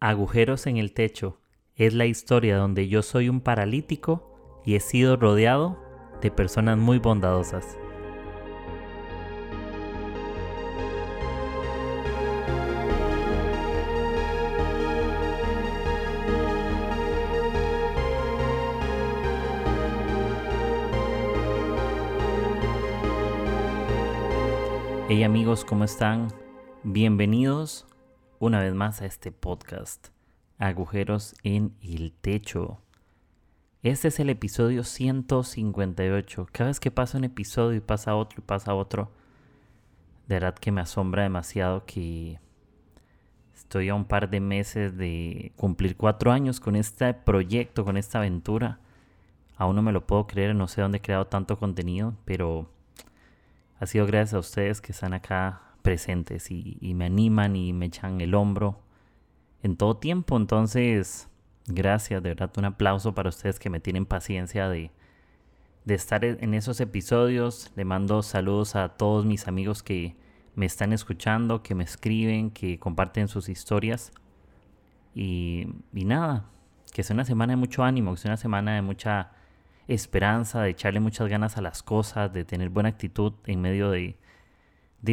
Agujeros en el techo es la historia donde yo soy un paralítico y he sido rodeado de personas muy bondadosas. Hey amigos, ¿cómo están? Bienvenidos una vez más a este podcast, Agujeros en el Techo. Este es el episodio 158. Cada vez que pasa un episodio y pasa otro y pasa otro, de verdad que me asombra demasiado que estoy a un par de meses de cumplir cuatro años con este proyecto, con esta aventura. Aún no me lo puedo creer, no sé dónde he creado tanto contenido, pero ha sido gracias a ustedes que están acá presentes y, me animan y me echan el hombro en todo tiempo. Entonces, gracias, de verdad, un aplauso para ustedes que me tienen paciencia de, estar en esos episodios. Le mando saludos a todos mis amigos que me están escuchando, que me escriben, que comparten sus historias. Y, nada, que sea una semana de mucho ánimo, que sea una semana de mucha esperanza, de echarle muchas ganas a las cosas, de tener buena actitud en medio de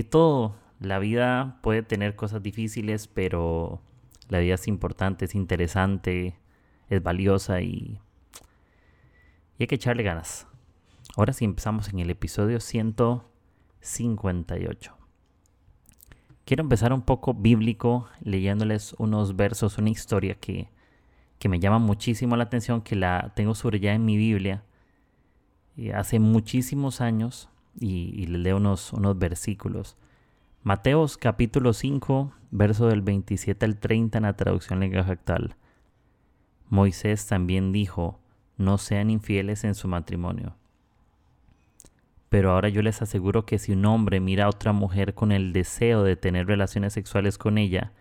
todo. La vida puede tener cosas difíciles, pero la vida es importante, es interesante, es valiosa y, hay que echarle ganas. Ahora sí empezamos en el episodio 158. Quiero empezar un poco bíblico leyéndoles unos versos, una historia que, que me llama muchísimo la atención, que la tengo sobre ya en mi Biblia eh, hace muchísimos años y, y les leo unos, unos versículos. Mateos capítulo 5, verso del 27 al 30 en la traducción lenguaje actual. Moisés también dijo, no sean infieles en su matrimonio. Pero ahora yo les aseguro que si un hombre mira a otra mujer con el deseo de tener relaciones sexuales con ella,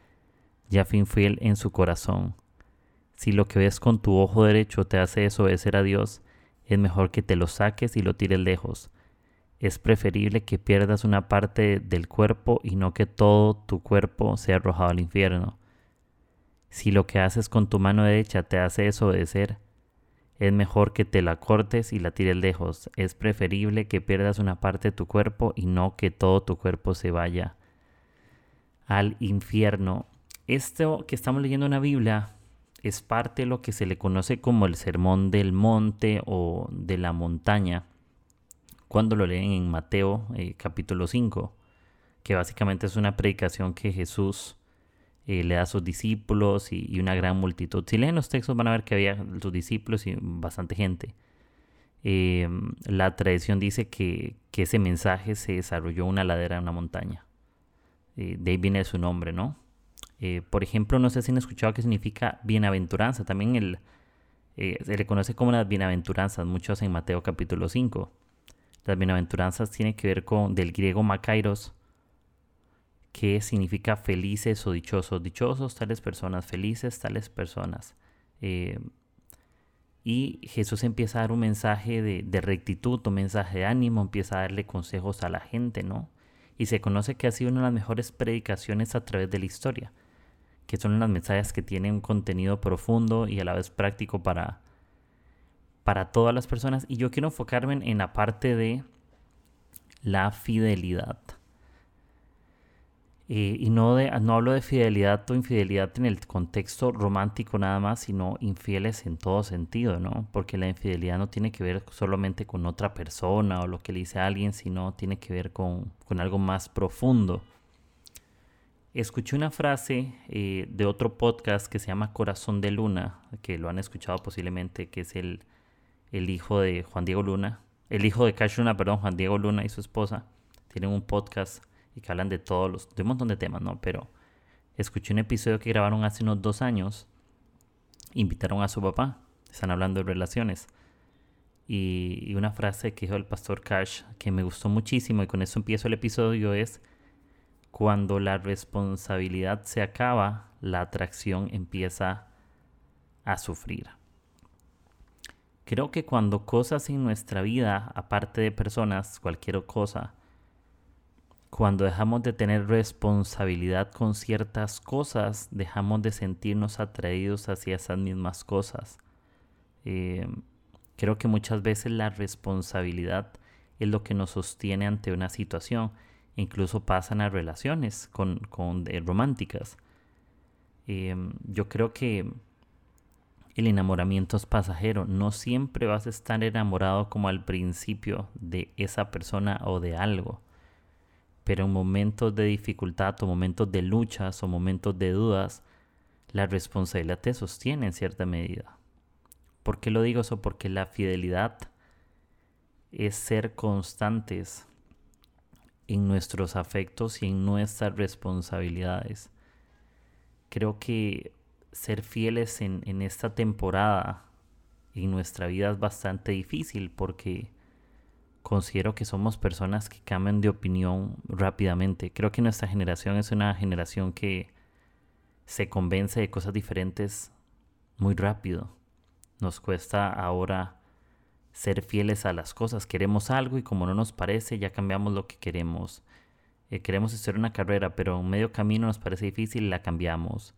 ya fue infiel en su corazón. Si lo que ves con tu ojo derecho te hace desobedecer a Dios, es mejor que te lo saques y lo tires lejos es preferible que pierdas una parte del cuerpo y no que todo tu cuerpo sea arrojado al infierno. Si lo que haces con tu mano derecha te hace desobedecer, es mejor que te la cortes y la tires lejos. Es preferible que pierdas una parte de tu cuerpo y no que todo tu cuerpo se vaya al infierno. Esto que estamos leyendo en la Biblia es parte de lo que se le conoce como el sermón del monte o de la montaña cuando lo leen en Mateo eh, capítulo 5, que básicamente es una predicación que Jesús eh, le da a sus discípulos y, una gran multitud. Si leen los textos van a ver que había sus discípulos y bastante gente. Eh, la tradición dice que, ese mensaje se desarrolló en una ladera en una montaña. de ahí viene su nombre, ¿no? por ejemplo, no sé si han escuchado qué significa bienaventuranza. También se le conoce como las bienaventuranzas, muchos en Mateo capítulo 5. Las bienaventuranzas tienen que ver con del griego makairos, que significa felices o dichosos. Dichosos tales personas, felices tales personas. Eh, y Jesús empieza a dar un mensaje de, rectitud, un mensaje de ánimo, empieza a darle consejos a la gente, ¿no? Y se conoce que ha sido una de las mejores predicaciones a través de la historia, que son las mensajes que tienen un contenido profundo y a la vez práctico para, para todas las personas y yo quiero enfocarme en, la parte de la fidelidad. Eh, y no, de, no hablo de fidelidad o infidelidad en el contexto romántico nada más, sino infieles en todo sentido, ¿no? Porque la infidelidad no tiene que ver solamente con otra persona o lo que le dice a alguien, sino tiene que ver con, algo más profundo. Escuché una frase eh, de otro podcast que se llama Corazón de Luna, que lo han escuchado posiblemente, que es el, el hijo de Juan Diego Luna, el hijo de Cash Luna, perdón, Juan Diego Luna y su esposa, tienen un podcast y que hablan de todos los, de un montón de temas, ¿no? Pero escuché un episodio que grabaron hace unos dos años, invitaron a su papá, están hablando de relaciones. Y, una frase que dijo el pastor Cash que me gustó muchísimo y con eso empiezo el episodio es, cuando la responsabilidad se acaba, la atracción empieza a sufrir. Creo que cuando cosas en nuestra vida, aparte de personas, cualquier cosa, cuando dejamos de tener responsabilidad con ciertas cosas, dejamos de sentirnos atraídos hacia esas mismas cosas. Eh, creo que muchas veces la responsabilidad es lo que nos sostiene ante una situación. Incluso pasa en las relaciones con, con eh, románticas. Eh, yo creo que el enamoramiento es pasajero. No siempre vas a estar enamorado como al principio de esa persona o de algo pero en momentos de dificultad o momentos de luchas o momentos de dudas, la responsabilidad te sostiene en cierta medida. ¿Por qué lo digo eso? Porque la fidelidad es ser constantes en nuestros afectos y en nuestras responsabilidades. Creo que ser fieles en, en esta temporada en nuestra vida es bastante difícil porque considero que somos personas que cambian de opinión rápidamente. Creo que nuestra generación es una generación que se convence de cosas diferentes muy rápido. Nos cuesta ahora ser fieles a las cosas. Queremos algo y como no nos parece, ya cambiamos lo que queremos. Eh, queremos hacer una carrera, pero en medio camino nos parece difícil y la cambiamos.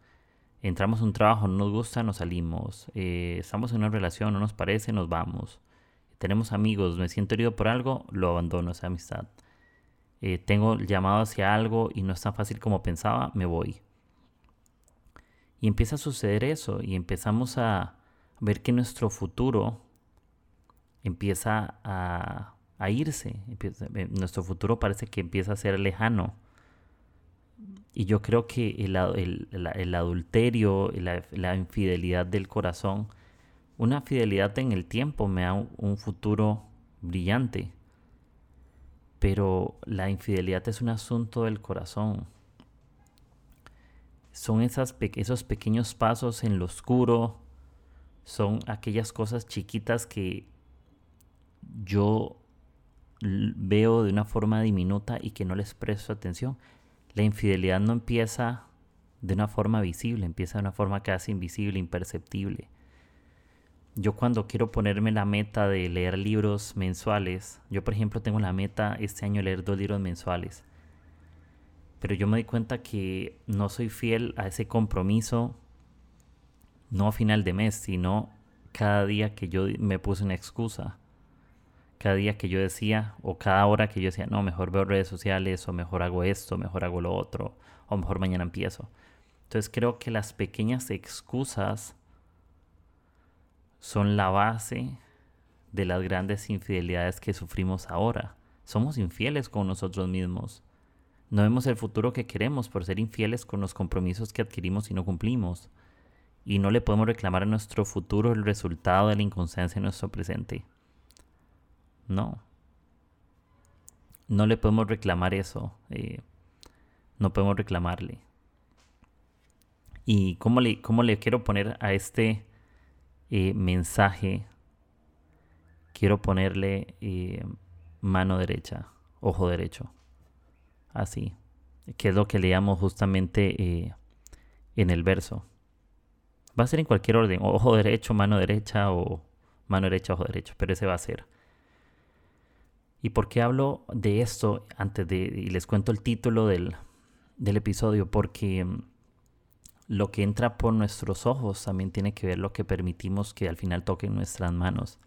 Entramos a un trabajo, no nos gusta, nos salimos. Eh, estamos en una relación, no nos parece, nos vamos tenemos amigos, me siento herido por algo, lo abandono esa amistad. Eh, tengo llamado hacia algo y no es tan fácil como pensaba, me voy. Y empieza a suceder eso y empezamos a ver que nuestro futuro empieza a, irse. Eh, nuestro futuro parece que empieza a ser lejano. Y yo creo que el, adulterio, la, infidelidad del corazón, una fidelidad en el tiempo me da un futuro brillante, pero la infidelidad es un asunto del corazón. Son esos pequeños pasos en lo oscuro, son aquellas cosas chiquitas que yo veo de una forma diminuta y que no les presto atención. La infidelidad no empieza de una forma visible, empieza de una forma casi invisible, imperceptible. Yo cuando quiero ponerme la meta de leer libros mensuales, yo por ejemplo tengo la meta este año leer dos libros mensuales, pero yo me di cuenta que no soy fiel a ese compromiso, no a final de mes, sino cada día que yo me puse una excusa, cada día que yo decía, o cada hora que yo decía, no, mejor veo redes sociales, o mejor hago esto, mejor hago lo otro, o mejor mañana empiezo. Entonces creo que las pequeñas excusas son la base de las grandes infidelidades que sufrimos ahora. Somos infieles con nosotros mismos. No vemos el futuro que queremos por ser infieles con los compromisos que adquirimos y no cumplimos. Y no le podemos reclamar a nuestro futuro el resultado de la inconsciencia en nuestro presente. No. No le podemos reclamar eso. Eh, no podemos reclamarle. ¿Y cómo le, cómo le quiero poner a este eh, mensaje, quiero ponerle eh, mano derecha, ojo derecho. Así. Que es lo que leíamos justamente en el verso. Va a ser en cualquier orden. Ojo derecho, mano derecha o mano derecha, ojo derecho. Pero ese va a ser. ¿Y por qué hablo de esto antes de... y les cuento el título del, del episodio? Porque mm, lo que entra por nuestros ojos también tiene que ver lo que permitimos que al final toquen nuestras manos.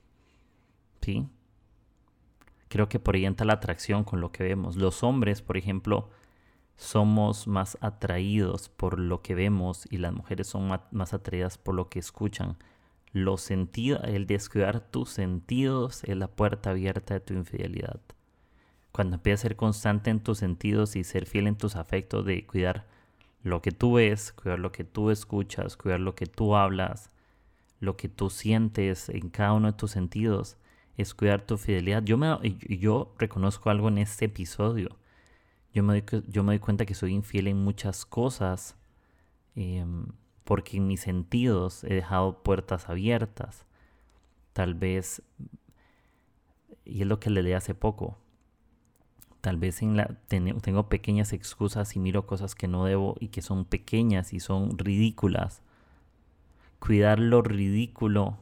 ¿Sí? Creo que por ahí entra la atracción con lo que vemos. Los hombres, por ejemplo, somos más atraídos por lo que vemos y las mujeres son más atraídas por lo que escuchan. Los sentidos, el descuidar tus sentidos es la puerta abierta de tu infidelidad. Cuando empiezas a ser constante en tus sentidos y ser fiel en tus afectos de cuidar lo que tú ves, cuidar lo que tú escuchas, cuidar lo que tú hablas, lo que tú sientes en cada uno de tus sentidos, es cuidar tu fidelidad. Yo, me, yo reconozco algo en este episodio. Yo me, doy, yo me cuenta que soy infiel en muchas cosas em, porque en mis sentidos he dejado puertas abiertas. Tal vez, y es lo que le leí hace poco, Tal vez en la, tengo pequeñas excusas y miro cosas que no debo y que son pequeñas y son ridículas. Cuidar lo ridículo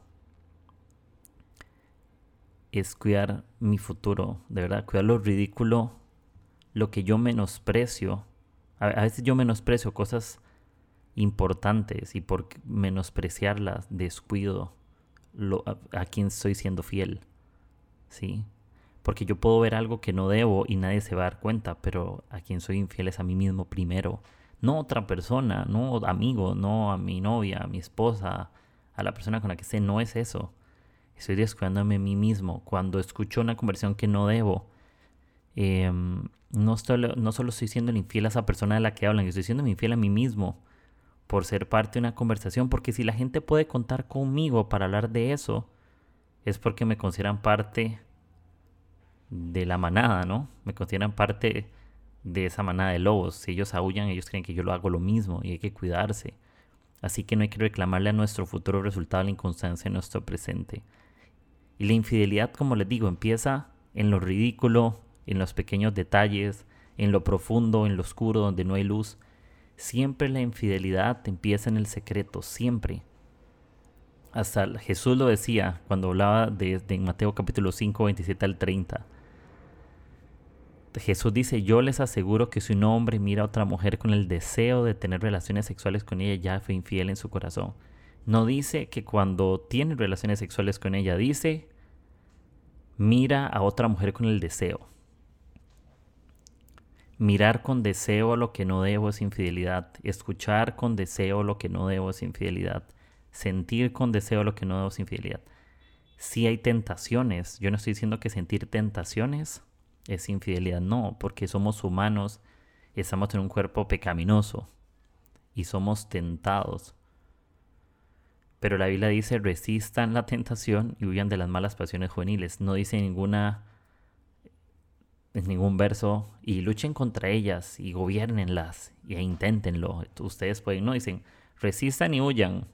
es cuidar mi futuro, de verdad. Cuidar lo ridículo lo que yo menosprecio, a, veces yo menosprecio cosas importantes y por menospreciarlas descuido a, a, quien estoy siendo fiel. ¿Sí? Porque yo puedo ver algo que no debo y nadie se va a dar cuenta, pero a quien soy infiel es a mí mismo primero. No otra persona, no amigo, no a mi novia, a mi esposa, a la persona con la que esté. No es eso. Estoy descuidándome a mí mismo. Cuando escucho una conversión que no debo, em, no, no solo estoy siendo infiel a esa persona de la que hablan, estoy siendo infiel a mí mismo por ser parte de una conversación, porque si la gente puede contar conmigo para hablar de eso, es porque me consideran parte de la manada, ¿no? Me consideran parte de esa manada de lobos. Si ellos aullan, ellos creen que yo lo hago lo mismo y hay que cuidarse. Así que no hay que reclamarle a nuestro futuro resultado la inconstancia en nuestro presente. Y la infidelidad, como les digo, empieza en lo ridículo, en los pequeños detalles, en lo profundo, en lo oscuro, donde no hay luz. Siempre la infidelidad empieza en el secreto, siempre. Hasta Jesús lo decía cuando hablaba de, en Mateo capítulo 5, 27 al 30. Jesús dice, yo les aseguro que si un hombre mira a otra mujer con el deseo de tener relaciones sexuales con ella, ya fue infiel en su corazón. No dice que cuando tiene relaciones sexuales con ella, dice, mira a otra mujer con el deseo. Mirar con deseo lo que no debo es infidelidad. Escuchar con deseo lo que no debo es infidelidad. Sentir con deseo lo que no debo es infidelidad. Si hay tentaciones, yo no estoy diciendo que sentir tentaciones es infidelidad, no, porque somos humanos, estamos en un cuerpo pecaminoso y somos tentados. Pero la Biblia dice resistan la tentación y huyan de las malas pasiones juveniles. No dice ninguna en ningún verso y luchen contra ellas y gobiernenlas y inténtenlo. Ustedes pueden, no dicen resistan y huyan.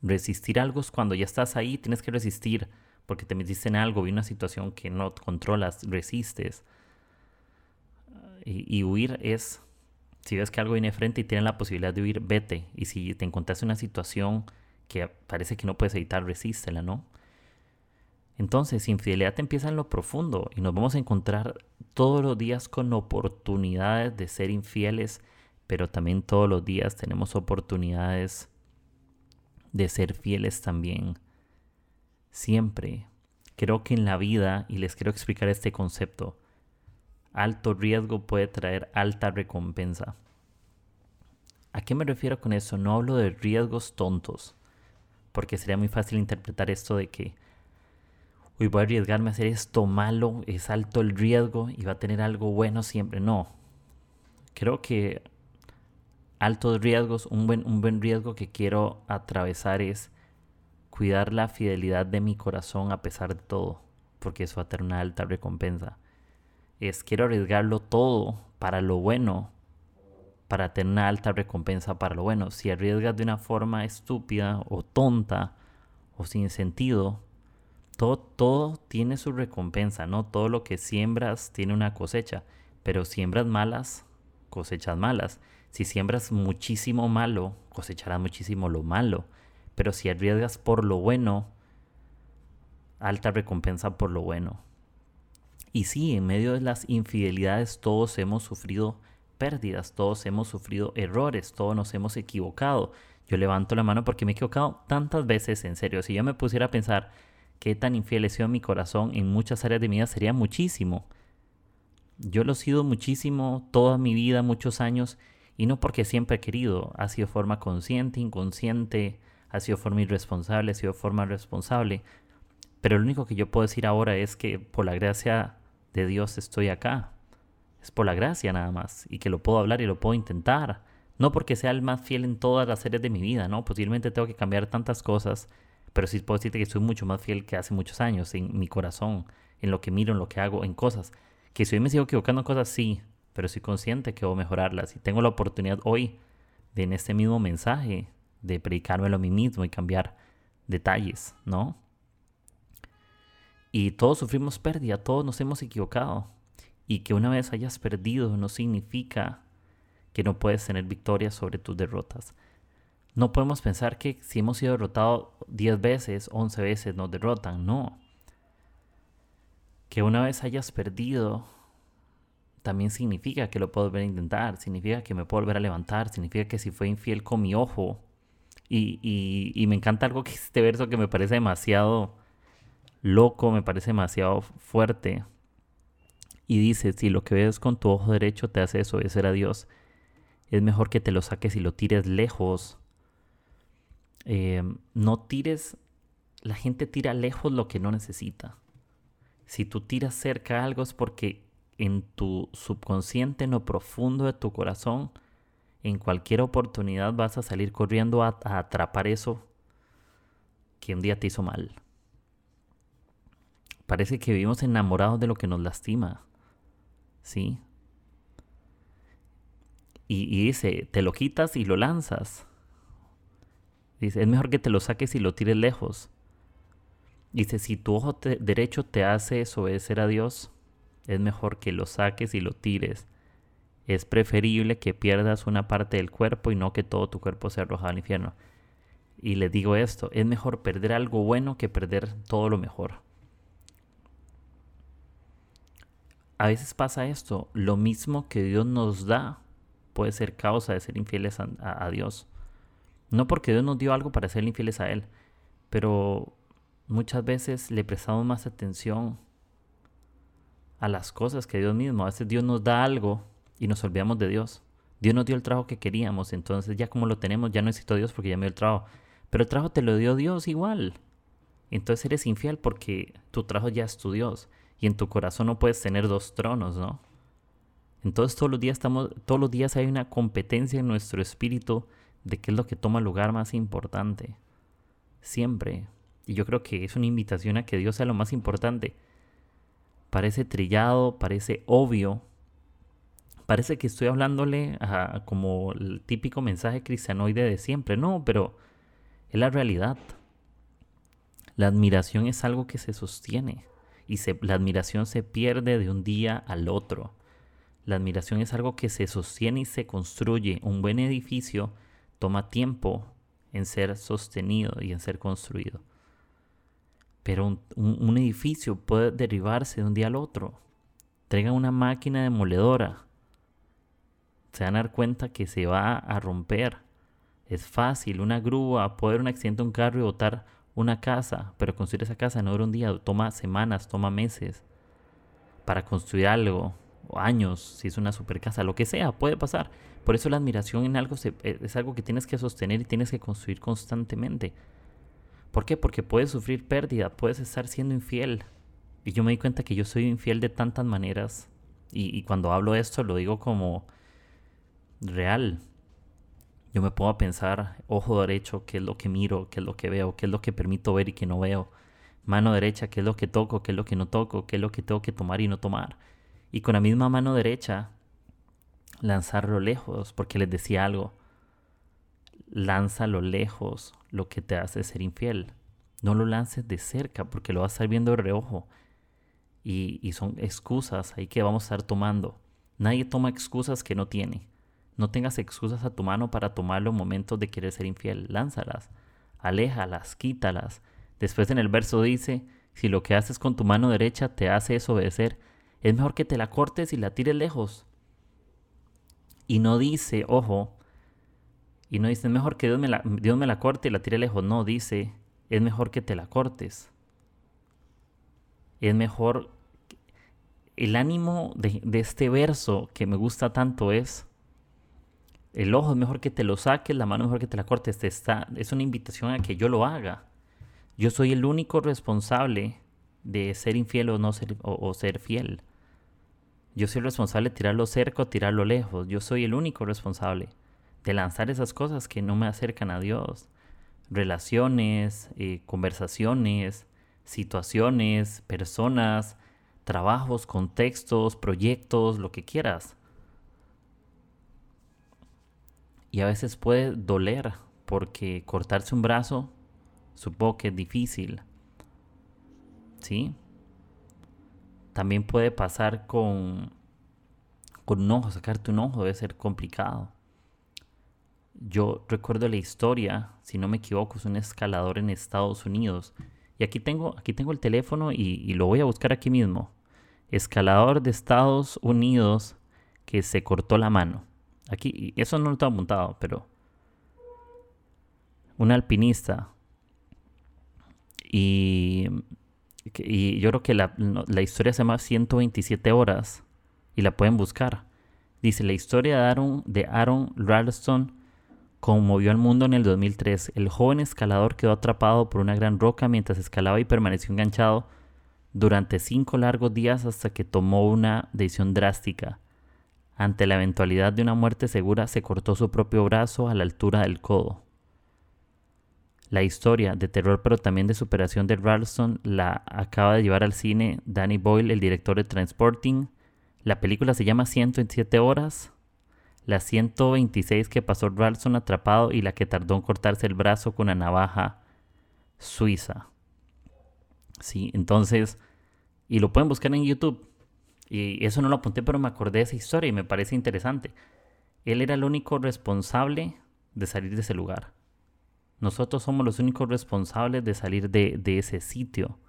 Resistir algo es cuando ya estás ahí, tienes que resistir porque te metiste en algo, vi una situación que no controlas, resistes. Y, huir es, si ves que algo viene frente y tienes la posibilidad de huir, vete. Y si te encontraste en una situación que parece que no puedes evitar, resístela, ¿no? Entonces, infidelidad empieza en lo profundo y nos vamos a encontrar todos los días con oportunidades de ser infieles, pero también todos los días tenemos oportunidades de ser fieles también. Siempre. Creo que en la vida, y les quiero explicar este concepto, alto riesgo puede traer alta recompensa. ¿A qué me refiero con eso? No hablo de riesgos tontos porque sería muy fácil interpretar esto de que, uy, voy a arriesgarme a hacer esto malo, es alto el riesgo y va a tener algo bueno siempre. No, creo que altos riesgos, un buen, un buen riesgo que quiero atravesar es cuidar la fidelidad de mi corazón a pesar de todo, porque eso va a tener una alta recompensa. Es quiero arriesgarlo todo para lo bueno, para tener una alta recompensa para lo bueno. Si arriesgas de una forma estúpida o tonta o sin sentido, todo, todo tiene su recompensa, ¿no? Todo lo que siembras tiene una cosecha, pero siembras malas, cosechas malas. Si siembras muchísimo malo, cosecharás muchísimo lo malo. Pero si arriesgas por lo bueno, alta recompensa por lo bueno. Y sí, en medio de las infidelidades todos hemos sufrido pérdidas, todos hemos sufrido errores, todos nos hemos equivocado. Yo levanto la mano porque me he equivocado tantas veces, en serio. Si yo me pusiera a pensar qué tan infiel he sido mi corazón en muchas áreas de mi vida, sería muchísimo. Yo lo he sido muchísimo toda mi vida, muchos años, y no porque siempre he querido. Ha sido forma consciente, inconsciente, ha sido forma irresponsable, ha sido forma responsable. Pero lo único que yo puedo decir ahora es que por la gracia de Dios estoy acá es por la gracia nada más y que lo puedo hablar y lo puedo intentar. No porque sea el más fiel en todas las áreas de mi vida, ¿no? Posiblemente tengo que cambiar tantas cosas, pero sí puedo decirte que soy mucho más fiel que hace muchos años en mi corazón, en lo que miro, en lo que hago, en cosas. Que si hoy me sigo equivocando en cosas, sí, pero soy consciente que a mejorarlas y tengo la oportunidad hoy de en este mismo mensaje de predicármelo a mí mismo y cambiar detalles, ¿no? Y todos sufrimos pérdida, todos nos hemos equivocado. Y que una vez hayas perdido no significa que no puedes tener victoria sobre tus derrotas. No podemos pensar que si hemos sido derrotados 10 veces, 11 veces nos derrotan. No. Que una vez hayas perdido también significa que lo puedo volver a intentar, significa que me puedo volver a levantar, significa que si fue infiel con mi ojo, y, y, me encanta algo que este verso que me parece demasiado loco, me parece demasiado fuerte. Y dice, si lo que ves con tu ojo derecho te hace desobedecer a Dios, es mejor que te lo saques y lo tires lejos. Eh, no tires, la gente tira lejos lo que no necesita. Si tú tiras cerca algo es porque en tu subconsciente, en lo profundo de tu corazón, en cualquier oportunidad vas a salir corriendo a, atrapar eso que un día te hizo mal. Parece que vivimos enamorados de lo que nos lastima. ¿Sí? Y, dice, te lo quitas y lo lanzas. Dice, es mejor que te lo saques y lo tires lejos. Dice, si tu ojo derecho te hace desobedecer a Dios, es mejor que lo saques y lo tires. Es preferible que pierdas una parte del cuerpo y no que todo tu cuerpo sea arrojado al infierno. Y le digo esto, es mejor perder algo bueno que perder todo lo mejor. A veces pasa esto, lo mismo que Dios nos da puede ser causa de ser infieles a, Dios. No porque Dios nos dio algo para ser infieles a Él, pero muchas veces le prestamos más atención a las cosas que Dios mismo. A veces Dios nos da algo y nos olvidamos de Dios. Dios nos dio el trabajo que queríamos, entonces ya como lo tenemos, ya no necesito Dios porque ya me dio el trabajo. Pero el trabajo te lo dio Dios igual. Entonces eres infiel porque tu trabajo ya es tu Dios y en tu corazón no puedes tener dos tronos, ¿no? Entonces todos los días estamos, todos los días hay una competencia en nuestro espíritu de qué es lo que toma lugar más importante. Siempre. Y yo creo que es una invitación a que Dios sea lo más importante. Parece trillado, parece obvio, parece que estoy hablándole a, como el típico mensaje cristianoide de siempre. No, pero es la realidad. La admiración es algo que se sostiene y la admiración se pierde de un día al otro. La admiración es algo que se sostiene y se construye. Un buen edificio toma tiempo en ser sostenido y en ser construido. Pero un, edificio puede derivarse de un día al otro. Traigan una máquina demoledora se van a dar cuenta que se va a romper. Es fácil, una grúa, poder un accidente un carro y botar una casa, pero construir esa casa no dura un día, toma semanas, toma meses. Para construir algo, años, si es una super casa, lo que sea, puede pasar. Por eso la admiración en algo e, es algo que tienes que sostener y tienes que construir constantemente. ¿Por qué? Porque puedes sufrir pérdida, puedes estar siendo infiel. Y yo me di cuenta que yo soy infiel de tantas maneras. Y, cuando hablo esto lo digo como real. Yo me a pensar, ojo derecho, qué es lo que miro, qué es lo que veo, qué es lo que permito ver y que no veo. Mano derecha, qué es lo que toco, qué es lo que no toco, qué es lo que tengo que tomar y no tomar. Y con la misma mano derecha, lanzarlo lejos, porque les decía algo. Lánzalo lejos lo que te hace ser infiel. No lo lances de cerca porque lo vas a estar viendo de reojo. Y, y son excusas ahí que vamos a estar tomando. Nadie toma excusas que no tiene. No tengas excusas a tu mano para tomarlo en momentos de querer ser infiel. Lánzalas, aléjalas, quítalas. Después en el verso dice, si lo que haces con tu mano derecha te hace desobedecer, es mejor que te la cortes y la tires lejos. Y no dice, ojo, y no dice, es mejor que Dios me la, Dios me la corte y la tire lejos. No, dice, es mejor que te la cortes. Es mejor... El ánimo de, de este verso que me gusta tanto es, el ojo es mejor que te lo saques, la mano es mejor que te la cortes. está, es una invitación a que yo lo haga. Yo soy el único responsable de ser infiel o no ser, o, ser fiel. Yo soy el responsable de tirarlo cerca o tirarlo lejos. Yo soy el único responsable de lanzar esas cosas que no me acercan a Dios. Relaciones, eh, conversaciones, situaciones, personas, trabajos, contextos, proyectos, lo que quieras. Y a veces puede doler porque cortarse un brazo supongo que es difícil. ¿Sí? También puede pasar con, con un ojo, sacarte un ojo debe ser complicado. Yo recuerdo la historia, si no me equivoco, es un escalador en Estados Unidos. Y aquí tengo, aquí tengo el teléfono y, lo voy a buscar aquí mismo. escalador de Estados Unidos que se cortó la mano. Aquí, eso no lo tengo apuntado, pero un alpinista. Y, y yo creo que la, la, historia se llama 127 horas y la pueden buscar. Dice, la historia de Aaron, de Aaron Ralston conmovió al mundo en el 2003. El joven escalador quedó atrapado por una gran roca mientras escalaba y permaneció enganchado durante cinco largos días hasta que tomó una decisión drástica. Ante la eventualidad de una muerte segura, se cortó su propio brazo a la altura del codo. La historia de terror pero también de superación de Ralston la acaba de llevar al cine Danny Boyle, el director de Transporting. La película se llama 127 horas. Las 126 que pasó Ralston atrapado y la que tardó en cortarse el brazo con una navaja suiza. Sí, entonces, y lo pueden buscar en YouTube. Y eso no lo apunté, pero me acordé de esa historia y me parece interesante. Él era el único responsable de salir de ese lugar. Nosotros somos los únicos responsables de salir de, ese sitio.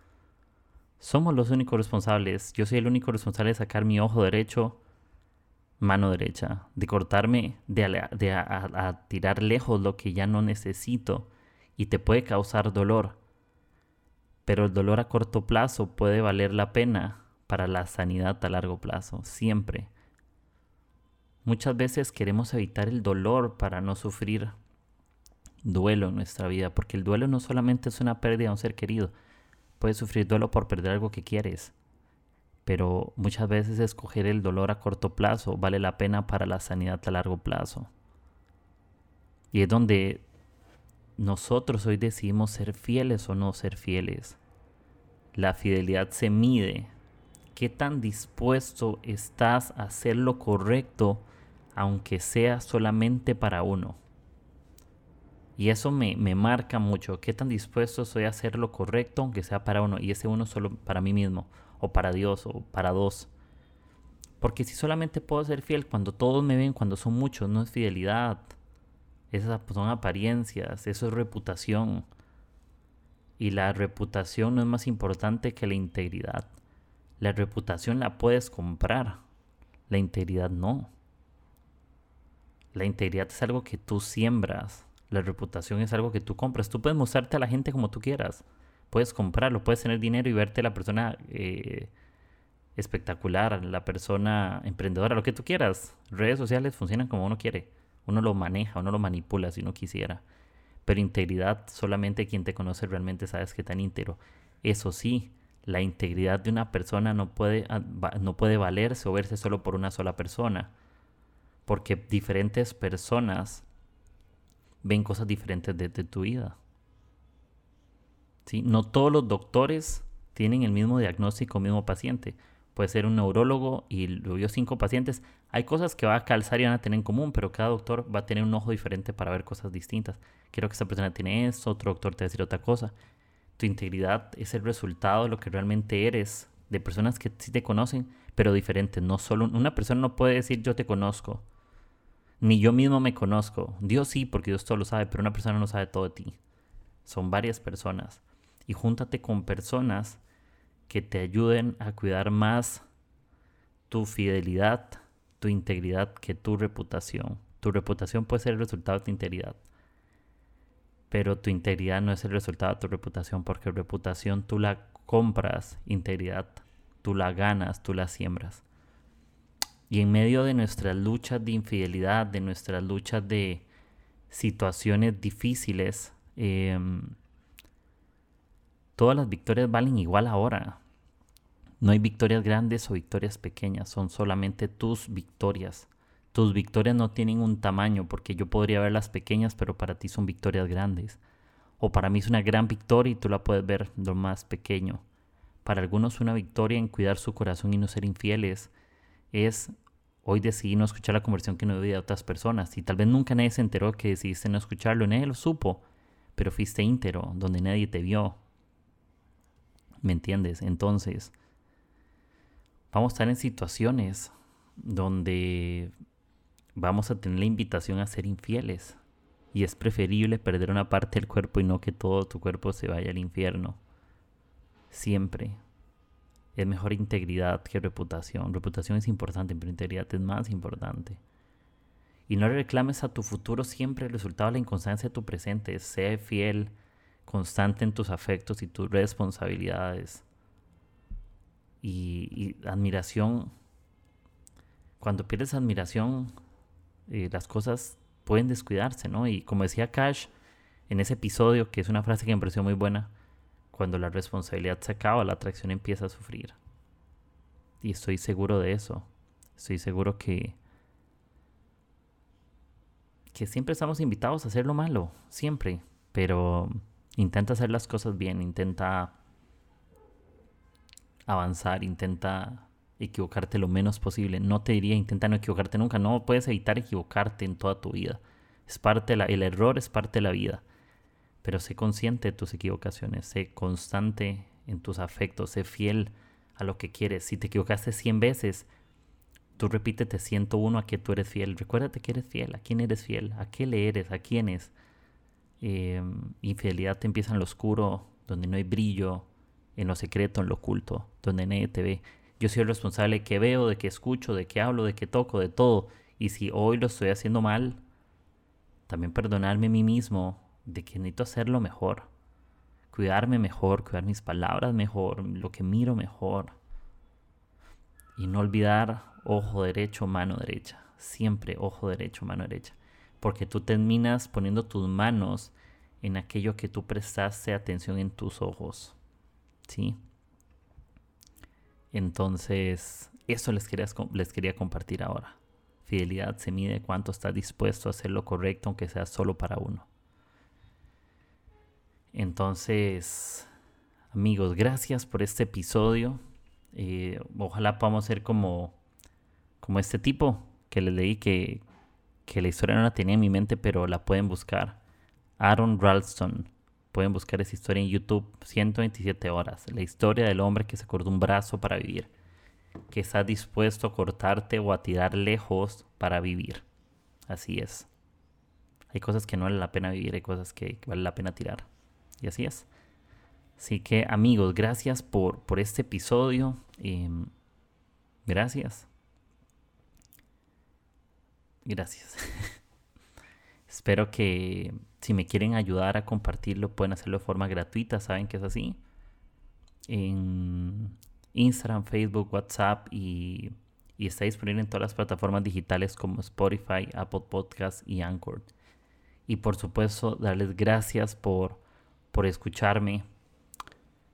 Somos los únicos responsables. Yo soy el único responsable de sacar mi ojo derecho, mano derecha, de cortarme, de, a, tirar lejos lo que ya no necesito y te puede causar dolor. Pero el dolor a corto plazo puede valer la pena para la sanidad a largo plazo, siempre. Muchas veces queremos evitar el dolor para no sufrir duelo en nuestra vida, porque el duelo no solamente es una pérdida de un ser querido, puedes sufrir duelo por perder algo que quieres, pero muchas veces escoger el dolor a corto plazo vale la pena para la sanidad a largo plazo. Y es donde nosotros hoy decidimos ser fieles o no ser fieles. La fidelidad se mide. ¿Qué tan dispuesto estás a hacer lo correcto aunque sea solamente para uno? Y eso me, marca mucho. ¿Qué tan dispuesto soy a hacer lo correcto, aunque sea para uno? Y ese uno solo para mí mismo, o para Dios, o para dos. Porque si solamente puedo ser fiel cuando todos me ven, cuando son muchos, no es fidelidad. Esas son apariencias, eso es reputación. Y la reputación no es más importante que la integridad. La reputación la puedes comprar, la integridad no. La integridad es algo que tú siembras la reputación es algo que tú compras. Tú puedes mostrarte a la gente como tú quieras. Puedes comprarlo, puedes tener dinero y verte la persona eh, espectacular, la persona emprendedora, lo que tú quieras. Redes sociales funcionan como uno quiere. Uno lo maneja, uno lo manipula si uno quisiera. Pero integridad, solamente quien te conoce realmente sabes que tan íntegro. Eso sí, la integridad de una persona no puede, ah, no puede valerse o verse solo por una sola persona. Porque diferentes personas ven cosas diferentes desde tu vida. ¿Sí? No todos los doctores tienen el mismo diagnóstico, mismo paciente. Puede ser un neurólogo y lo vio cinco pacientes. Hay cosas que va a calzar y van a tener en común, pero cada doctor va a tener un ojo diferente para ver cosas distintas. Quiero que esta persona tiene esto, otro doctor te va a decir otra cosa. Tu integridad es el resultado de lo que realmente eres, de personas que sí te conocen, pero diferentes. No solo una persona no puede decir yo te conozco ni yo mismo me conozco. Dios sí, porque Dios todo lo sabe, pero una persona no sabe todo de ti. Son varias personas. Y júntate con personas que te ayuden a cuidar más tu fidelidad, tu integridad que tu reputación. Tu reputación puede ser el resultado de tu integridad. Pero tu integridad no es el resultado de tu reputación, porque reputación tú la compras, integridad tú la ganas, tú la siembras. Y en medio de nuestras luchas de infidelidad, de nuestras luchas de situaciones difíciles, em, todas las victorias valen igual ahora. No hay victorias grandes o victorias pequeñas, son solamente tus victorias. Tus victorias no tienen un tamaño porque yo podría verlas pequeñas, pero para ti son victorias grandes. O para mí es una gran victoria y tú la puedes ver lo más pequeño. Para algunos una victoria en cuidar su corazón y no ser infieles es hoy decidí no escuchar la conversión que no debía de otras personas. Y tal vez nunca nadie se enteró que decidiste no escucharlo, nadie lo supo, pero fuiste íntero, donde nadie te vio. ¿Me entiendes? Entonces, vamos a estar en situaciones donde vamos a tener la invitación a ser infieles. Y es preferible perder una parte del cuerpo y no que todo tu cuerpo se vaya al infierno. Siempre. Es mejor integridad que reputación. Reputación es importante, pero integridad es más importante. Y no reclames a tu futuro siempre el resultado de la inconstancia de tu presente. Sé fiel, constante en tus afectos y tus responsabilidades. Y, admiración. Cuando pierdes admiración, eh, las cosas pueden descuidarse, ¿no? Y como decía Cash en ese episodio, que es una frase que me pareció muy buena, cuando la responsabilidad se acaba, la atracción empieza a sufrir. Y estoy seguro de eso. Estoy seguro que que siempre estamos invitados a hacer lo malo, siempre, pero intenta hacer las cosas bien, intenta avanzar, intenta equivocarte lo menos posible. No te diría intenta no equivocarte nunca, no puedes evitar equivocarte en toda tu vida. Es parte la, el error es parte de la vida pero sé consciente de tus equivocaciones, sé constante en tus afectos, sé fiel a lo que quieres. Si te equivocaste 100 veces, tú repítete 101 a que tú eres fiel. Recuérdate que eres fiel, a quién eres fiel, a qué le eres, a quiénes. Eh, infidelidad te empieza en lo oscuro, donde no hay brillo, en lo secreto, en lo oculto, donde nadie te ve. Yo soy el responsable de que veo, de que escucho, de que hablo, de que toco, de todo. Y si hoy lo estoy haciendo mal, también perdonarme a mí mismo de que necesito hacerlo mejor, cuidarme mejor, cuidar mis palabras mejor, lo que miro mejor. Y no olvidar ojo derecho, mano derecha. Siempre ojo derecho, mano derecha. Porque tú terminas poniendo tus manos en aquello que tú prestaste atención en tus ojos. ¿Sí? Entonces, eso les quería, les quería compartir ahora. Fidelidad se mide cuánto estás dispuesto a hacer lo correcto, aunque sea solo para uno. Entonces, amigos, gracias por este episodio. Eh, ojalá podamos ser como, como este tipo que les leí que, que la historia no la tenía en mi mente, pero la pueden buscar. Aaron Ralston. Pueden buscar esa historia en YouTube, 127 horas. La historia del hombre que se cortó un brazo para vivir. Que está dispuesto a cortarte o a tirar lejos para vivir. Así es. Hay cosas que no vale la pena vivir, hay cosas que vale la pena tirar. Y así es. Así que amigos, gracias por, por este episodio. Em, gracias. Gracias. Espero que si me quieren ayudar a compartirlo, pueden hacerlo de forma gratuita. Saben que es así. En Instagram, Facebook, WhatsApp y, y está disponible en todas las plataformas digitales como Spotify, Apple Podcasts y Anchor. Y por supuesto, darles gracias por por escucharme.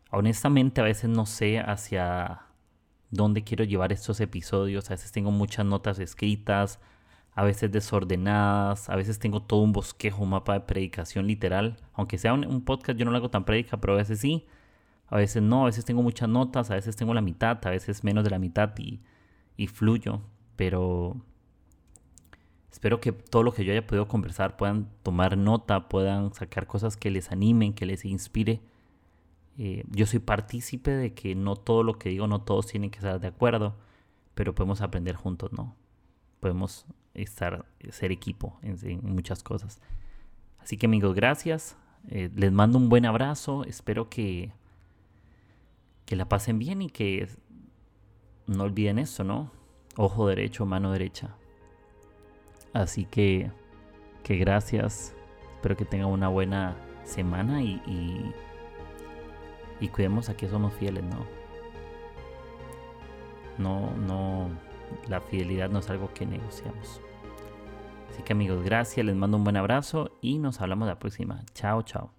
Honestamente a veces no sé hacia dónde quiero llevar estos episodios. A veces tengo muchas notas escritas, a veces desordenadas, a veces tengo todo un bosquejo, un mapa de predicación literal. Aunque sea un, podcast, yo no lo hago tan predica, pero a veces sí, a veces no, a veces tengo muchas notas, a veces tengo la mitad, a veces menos de la mitad y, y fluyo. Pero Espero que todo lo que yo haya podido conversar puedan tomar nota, puedan sacar cosas que les animen, que les inspire. Eh, yo soy partícipe de que no todo lo que digo, no todos tienen que estar de acuerdo, pero podemos aprender juntos, ¿no? Podemos estar, ser equipo en, muchas cosas. Así que amigos, gracias. Eh, les mando un buen abrazo. Espero que, que la pasen bien y que no olviden eso, ¿no? Ojo derecho, mano derecha. Así que, que gracias. Espero que tengan una buena semana y, y, cuidemos a que somos fieles, ¿no? No, no, la fidelidad no es algo que negociamos. Así que amigos, gracias, les mando un buen abrazo y nos hablamos la próxima. Chao, chao.